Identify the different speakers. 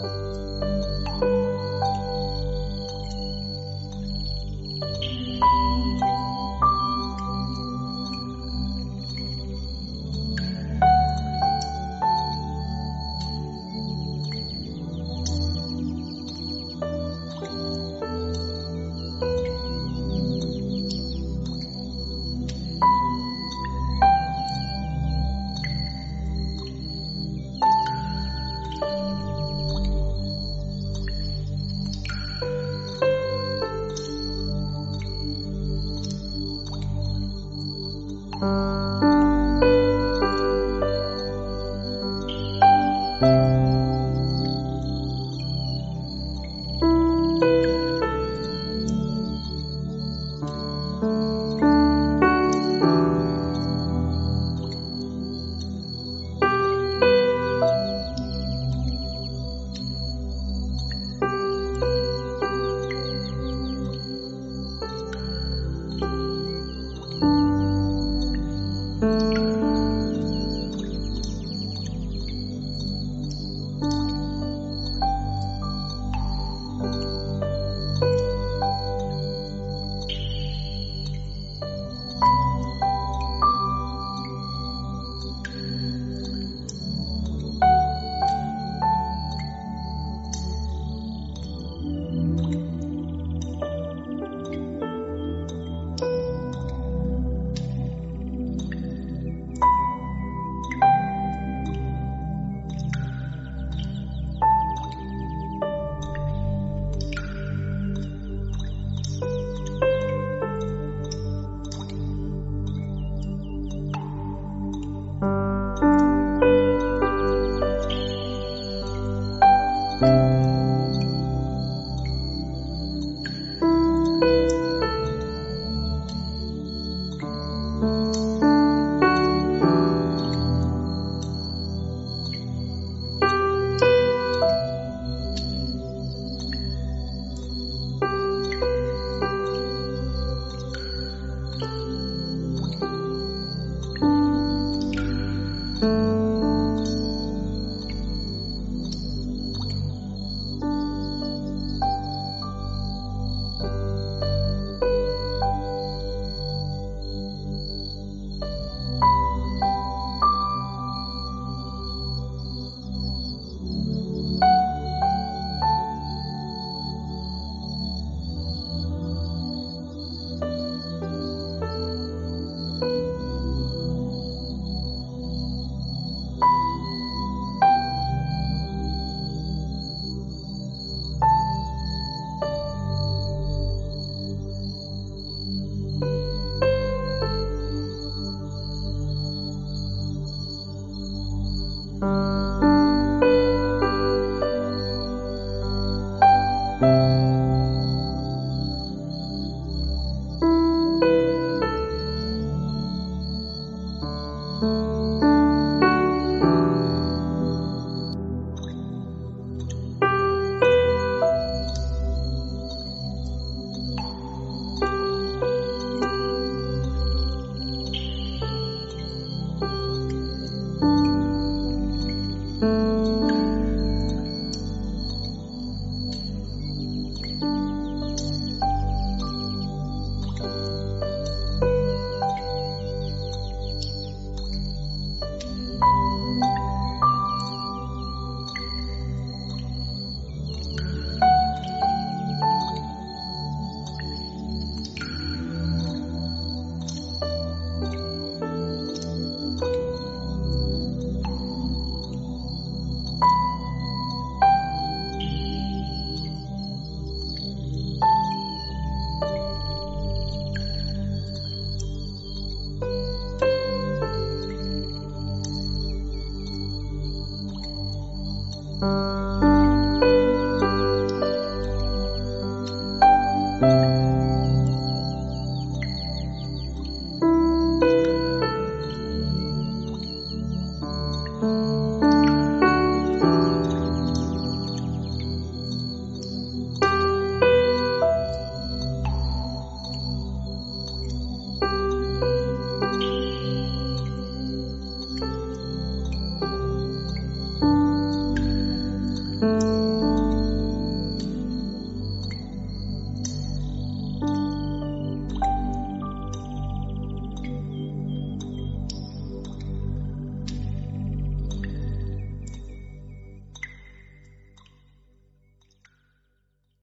Speaker 1: Thank you. Thank you. 嗯。